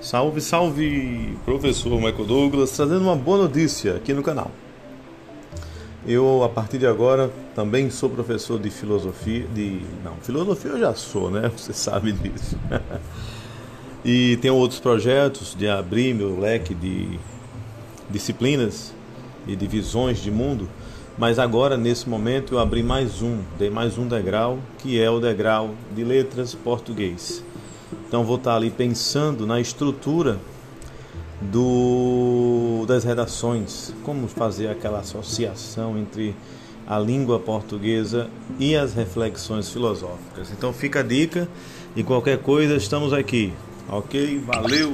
Salve, salve, professor Michael Douglas, trazendo uma boa notícia aqui no canal. Eu, a partir de agora, também sou professor de filosofia, de... não, filosofia eu já sou, né? Você sabe disso. e tenho outros projetos de abrir meu leque de disciplinas e de visões de mundo, mas agora, nesse momento, eu abri mais um, dei mais um degrau, que é o degrau de letras português. Então vou estar ali pensando na estrutura do, das redações, como fazer aquela associação entre a língua portuguesa e as reflexões filosóficas. Então fica a dica e qualquer coisa estamos aqui. Ok? Valeu!